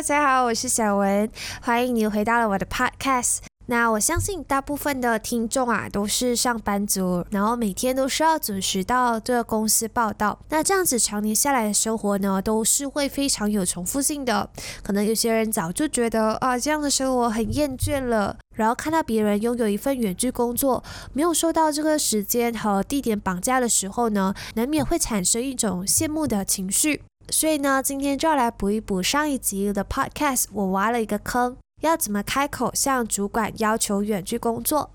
大家好，我是小文，欢迎你回到了我的 podcast。那我相信大部分的听众啊都是上班族，然后每天都需要准时到这个公司报道。那这样子常年下来的生活呢，都是会非常有重复性的。可能有些人早就觉得啊，这样的生活很厌倦了，然后看到别人拥有一份远距工作，没有受到这个时间和地点绑架的时候呢，难免会产生一种羡慕的情绪。所以呢，今天就要来补一补上一集的 podcast，我挖了一个坑。要怎么开口向主管要求远距工作？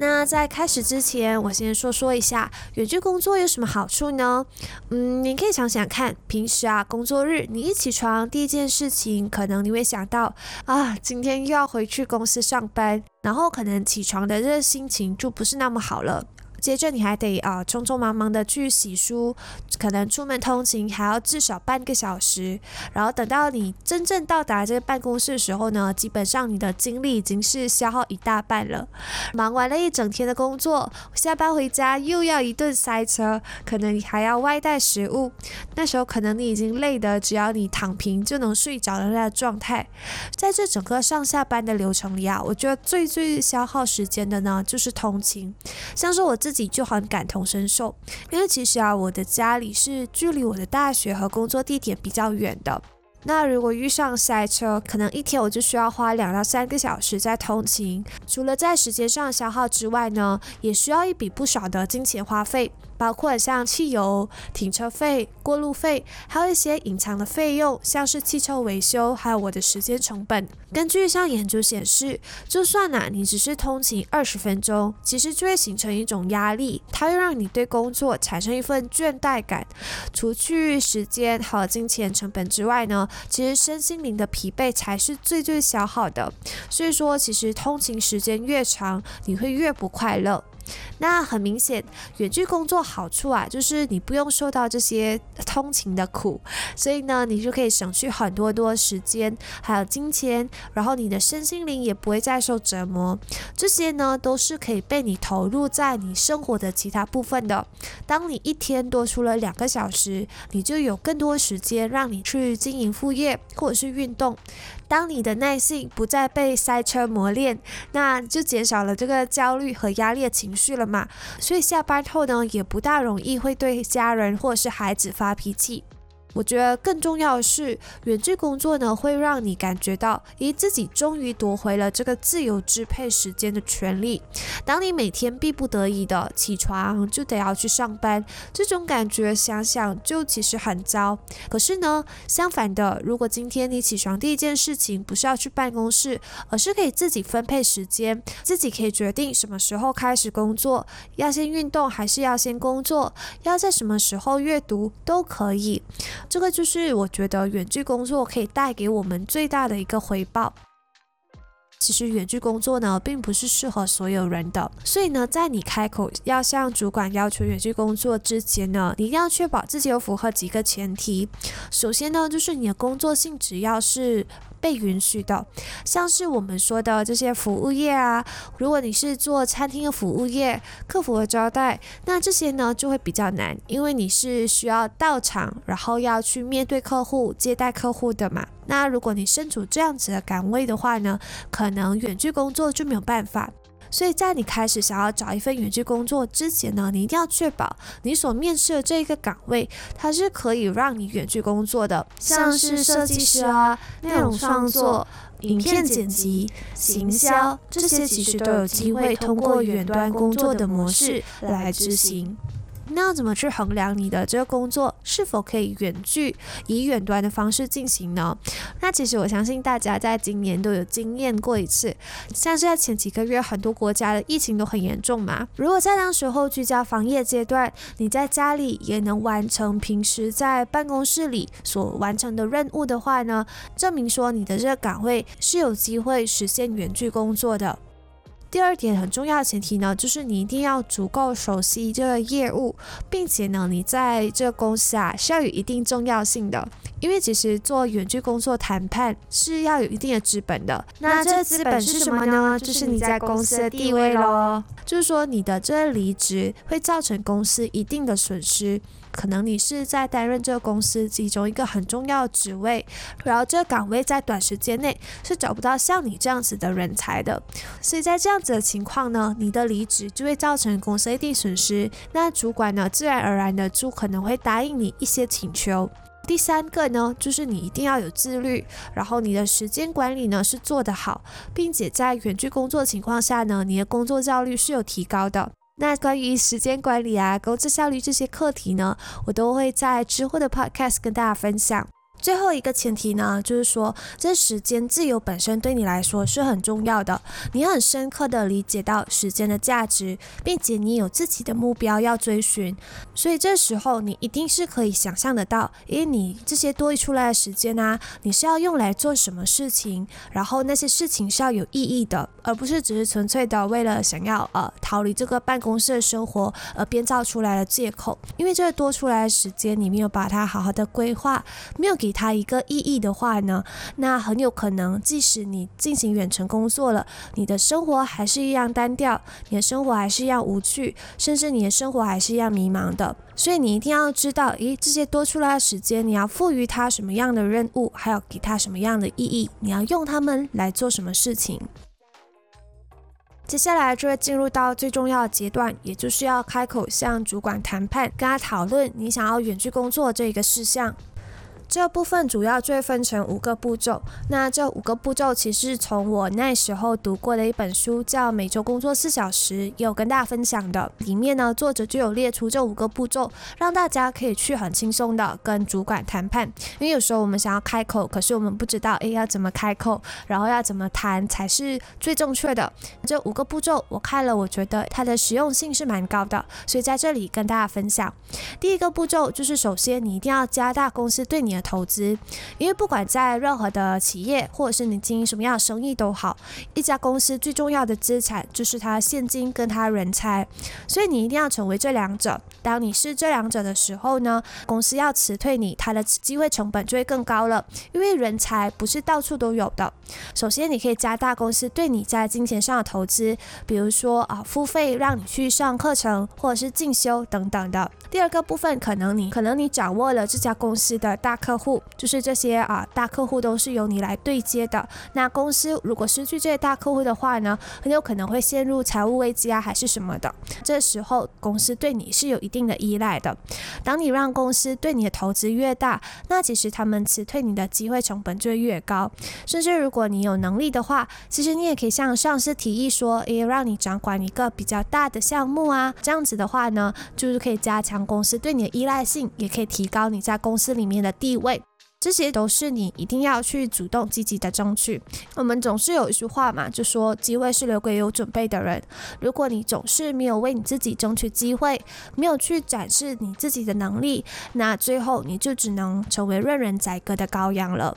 那在开始之前，我先说说一下远距工作有什么好处呢？嗯，你可以想想看，平时啊，工作日你一起床，第一件事情可能你会想到啊，今天又要回去公司上班，然后可能起床的这个心情就不是那么好了。接着你还得啊匆匆忙忙的去洗漱，可能出门通勤还要至少半个小时，然后等到你真正到达这个办公室的时候呢，基本上你的精力已经是消耗一大半了。忙完了一整天的工作，下班回家又要一顿塞车，可能你还要外带食物，那时候可能你已经累得只要你躺平就能睡着的那状态。在这整个上下班的流程里啊，我觉得最最消耗时间的呢就是通勤，像是我自。自己就很感同身受，因为其实啊，我的家里是距离我的大学和工作地点比较远的。那如果遇上塞车，可能一天我就需要花两到三个小时在通勤。除了在时间上消耗之外呢，也需要一笔不少的金钱花费。包括像汽油、停车费、过路费，还有一些隐藏的费用，像是汽车维修，还有我的时间成本。根据一项研究显示，就算呐你只是通勤二十分钟，其实就会形成一种压力，它会让你对工作产生一份倦怠感。除去时间和金钱成本之外呢，其实身心灵的疲惫才是最最消耗的。所以说，其实通勤时间越长，你会越不快乐。那很明显，远距工作好处啊，就是你不用受到这些通勤的苦，所以呢，你就可以省去很多多时间，还有金钱，然后你的身心灵也不会再受折磨。这些呢，都是可以被你投入在你生活的其他部分的。当你一天多出了两个小时，你就有更多时间让你去经营副业或者是运动。当你的耐性不再被塞车磨练，那就减少了这个焦虑和压力的情绪了嘛。所以下班后呢，也不大容易会对家人或是孩子发脾气。我觉得更重要的是，远距工作呢，会让你感觉到，咦，自己终于夺回了这个自由支配时间的权利。当你每天逼不得已的起床就得要去上班，这种感觉想想就其实很糟。可是呢，相反的，如果今天你起床第一件事情不是要去办公室，而是可以自己分配时间，自己可以决定什么时候开始工作，要先运动还是要先工作，要在什么时候阅读都可以。这个就是我觉得远距工作可以带给我们最大的一个回报。其实远距工作呢，并不是适合所有人的，所以呢，在你开口要向主管要求远距工作之前呢，你一定要确保自己有符合几个前提。首先呢，就是你的工作性质要是。被允许的，像是我们说的这些服务业啊，如果你是做餐厅的服务业，客服的招待，那这些呢就会比较难，因为你是需要到场，然后要去面对客户、接待客户的嘛。那如果你身处这样子的岗位的话呢，可能远距工作就没有办法。所以在你开始想要找一份远距工作之前呢，你一定要确保你所面试的这一个岗位，它是可以让你远距工作的，像是设计师啊、内容创作、影片剪辑、行销这些，其实都有机会通过远端工作的模式来执行。那要怎么去衡量你的这个工作是否可以远距以远端的方式进行呢？那其实我相信大家在今年都有经验过一次，像是在前几个月，很多国家的疫情都很严重嘛。如果在当时候居家防疫阶段，你在家里也能完成平时在办公室里所完成的任务的话呢，证明说你的这个岗位是有机会实现远距工作的。第二点很重要的前提呢，就是你一定要足够熟悉这个业务，并且呢，你在这个公司啊是要有一定重要性的。因为其实做远距工作谈判是要有一定的资本的。那这资本是什么呢？就是你在公司的地位喽。就是说你的这个离职会造成公司一定的损失。可能你是在担任这个公司其中一个很重要的职位，然后这个岗位在短时间内是找不到像你这样子的人才的。所以在这样子的情况呢，你的离职就会造成公司一定损失。那主管呢，自然而然的就可能会答应你一些请求。第三个呢，就是你一定要有自律，然后你的时间管理呢是做得好，并且在远距工作情况下呢，你的工作效率是有提高的。那关于时间管理啊、工作效率这些课题呢，我都会在之后的 podcast 跟大家分享。最后一个前提呢，就是说，这时间自由本身对你来说是很重要的。你很深刻的理解到时间的价值，并且你有自己的目标要追寻，所以这时候你一定是可以想象得到，因为你这些多出来的时间啊，你是要用来做什么事情，然后那些事情是要有意义的，而不是只是纯粹的为了想要呃逃离这个办公室的生活而编造出来的借口。因为这个多出来的时间，你没有把它好好的规划，没有给。给他一个意义的话呢，那很有可能，即使你进行远程工作了，你的生活还是一样单调，你的生活还是一样无趣，甚至你的生活还是一样迷茫的。所以你一定要知道，诶，这些多出来的时间，你要赋予它什么样的任务，还要给它什么样的意义，你要用它们来做什么事情。接下来就会进入到最重要的阶段，也就是要开口向主管谈判，跟他讨论你想要远距工作这一个事项。这部分主要就会分成五个步骤。那这五个步骤其实从我那时候读过的一本书，叫《每周工作四小时》，也有跟大家分享的。里面呢，作者就有列出这五个步骤，让大家可以去很轻松的跟主管谈判。因为有时候我们想要开口，可是我们不知道，诶，要怎么开口，然后要怎么谈才是最正确的。这五个步骤我看了，我觉得它的实用性是蛮高的，所以在这里跟大家分享。第一个步骤就是，首先你一定要加大公司对你。投资，因为不管在任何的企业，或者是你经营什么样的生意都好，一家公司最重要的资产就是它现金跟它人才，所以你一定要成为这两者。当你是这两者的时候呢，公司要辞退你，它的机会成本就会更高了，因为人才不是到处都有的。首先，你可以加大公司对你在金钱上的投资，比如说啊，付费让你去上课程，或者是进修等等的。第二个部分，可能你可能你掌握了这家公司的大客户，就是这些啊大客户都是由你来对接的。那公司如果失去这些大客户的话呢，很有可能会陷入财务危机啊，还是什么的。这时候公司对你是有一定的依赖的。当你让公司对你的投资越大，那其实他们辞退你的机会成本就越高。甚至如果你有能力的话，其实你也可以向上司提议说，诶，让你掌管一个比较大的项目啊，这样子的话呢，就是可以加强。公司对你的依赖性，也可以提高你在公司里面的地，这些都是你一定要去主动积极的争取。我们总是有一句话嘛，就说机会是留给有准备的人。如果你总是没有为你自己争取机会，没有去展示你自己的能力，那最后你就只能成为任人宰割的羔羊了。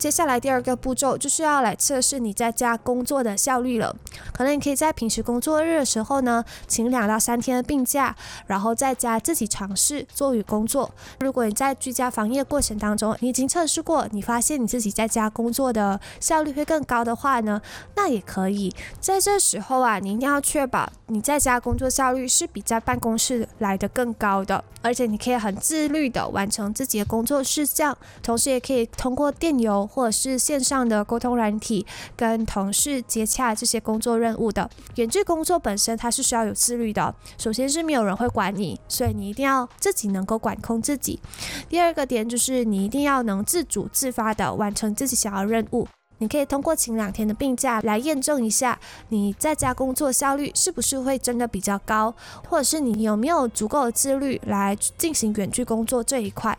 接下来第二个步骤就是要来测试你在家工作的效率了。可能你可以在平时工作日的时候呢，请两到三天的病假，然后在家自己尝试做与工作。如果你在居家防疫过程当中，你已经测试过，你发现你自己在家工作的效率会更高的话呢，那也可以。在这时候啊，你一定要确保你在家工作效率是比在办公室来的更高的，而且你可以很自律的完成自己的工作事项，同时也可以通过电邮。或者是线上的沟通软体，跟同事接洽这些工作任务的远距工作本身，它是需要有自律的。首先是没有人会管你，所以你一定要自己能够管控自己。第二个点就是你一定要能自主自发的完成自己想要任务。你可以通过请两天的病假来验证一下你在家工作效率是不是会真的比较高，或者是你有没有足够的自律来进行远距工作这一块。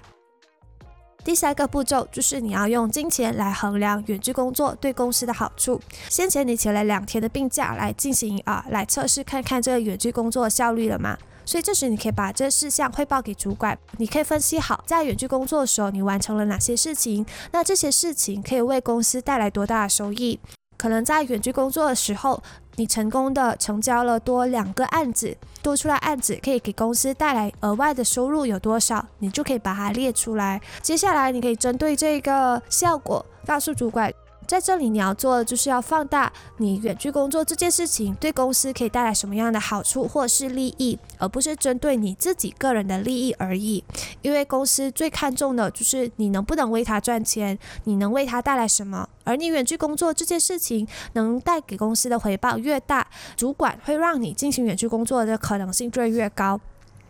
第三个步骤就是你要用金钱来衡量远距工作对公司的好处。先前你请了两天的病假来进行啊，来测试看看这个远距工作效率了吗？所以这时你可以把这事项汇报给主管，你可以分析好在远距工作的时候你完成了哪些事情，那这些事情可以为公司带来多大的收益。可能在远距工作的时候，你成功的成交了多两个案子，多出来案子可以给公司带来额外的收入有多少，你就可以把它列出来。接下来你可以针对这个效果告诉主管。在这里，你要做的就是要放大你远距工作这件事情对公司可以带来什么样的好处或是利益，而不是针对你自己个人的利益而已。因为公司最看重的就是你能不能为他赚钱，你能为他带来什么。而你远距工作这件事情能带给公司的回报越大，主管会让你进行远距工作的可能性就越高。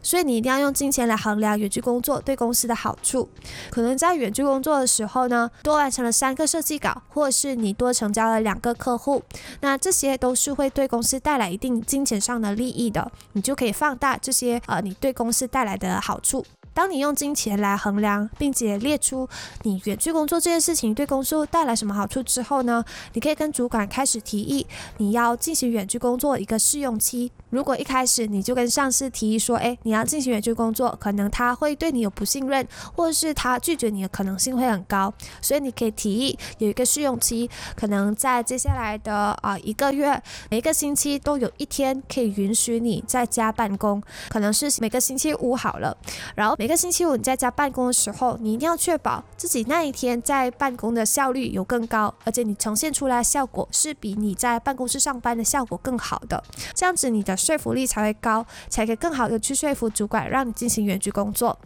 所以你一定要用金钱来衡量远距工作对公司的好处。可能在远距工作的时候呢，多完成了三个设计稿，或是你多成交了两个客户，那这些都是会对公司带来一定金钱上的利益的。你就可以放大这些呃你对公司带来的好处。当你用金钱来衡量，并且列出你远距工作这件事情对公司带来什么好处之后呢，你可以跟主管开始提议，你要进行远距工作一个试用期。如果一开始你就跟上司提议说，哎，你要进行远距工作，可能他会对你有不信任，或者是他拒绝你的可能性会很高。所以你可以提议有一个试用期，可能在接下来的啊一个月，每一个星期都有一天可以允许你在家办公，可能是每个星期五好了，然后。每个星期五你在家办公的时候，你一定要确保自己那一天在办公的效率有更高，而且你呈现出来的效果是比你在办公室上班的效果更好的。这样子你的说服力才会高，才可以更好的去说服主管让你进行远距工作。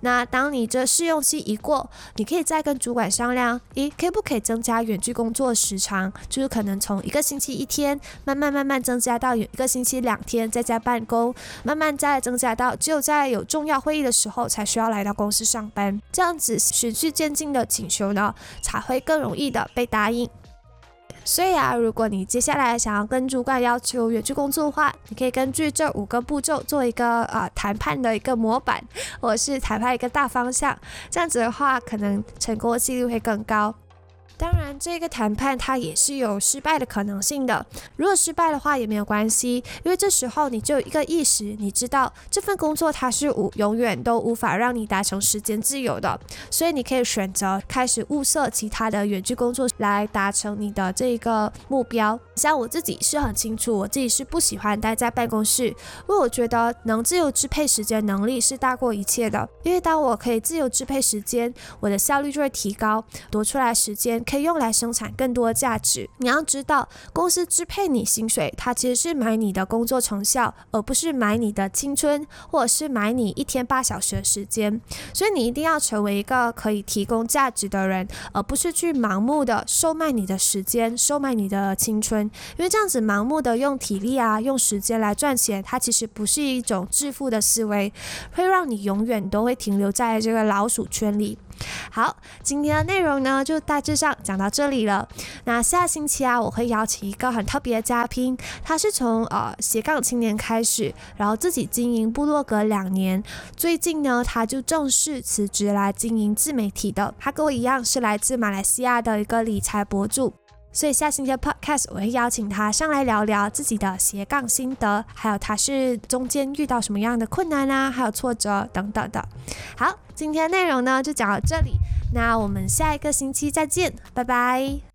那当你这试用期一过，你可以再跟主管商量，咦，可不可以增加远距工作时长？就是可能从一个星期一天，慢慢慢慢增加到一个星期两天在家办公，慢慢再增加到只有在有重要会议的时候才需要来到公司上班。这样子循序渐进的请求呢，才会更容易的被答应。所以啊，如果你接下来想要跟主管要求远距工作的话，你可以根据这五个步骤做一个呃谈判的一个模板，或者是谈判一个大方向，这样子的话，可能成功的几率会更高。当然，这个谈判它也是有失败的可能性的。如果失败的话也没有关系，因为这时候你就有一个意识，你知道这份工作它是无永远都无法让你达成时间自由的，所以你可以选择开始物色其他的远距工作来达成你的这个目标。像我自己是很清楚，我自己是不喜欢待在办公室，因为我觉得能自由支配时间能力是大过一切的。因为当我可以自由支配时间，我的效率就会提高，多出来时间。可以用来生产更多价值。你要知道，公司支配你薪水，它其实是买你的工作成效，而不是买你的青春，或者是买你一天八小时的时间。所以你一定要成为一个可以提供价值的人，而不是去盲目的售卖你的时间，售卖你的青春。因为这样子盲目的用体力啊，用时间来赚钱，它其实不是一种致富的思维，会让你永远都会停留在这个老鼠圈里。好，今天的内容呢就大致上讲到这里了。那下星期啊，我会邀请一个很特别的嘉宾，他是从呃斜杠青年开始，然后自己经营部落格两年，最近呢他就正式辞职来经营自媒体的。他跟我一样是来自马来西亚的一个理财博主。所以下星期的 podcast 我会邀请他上来聊聊自己的斜杠心得，还有他是中间遇到什么样的困难啊，还有挫折等等的。好，今天的内容呢就讲到这里，那我们下一个星期再见，拜拜。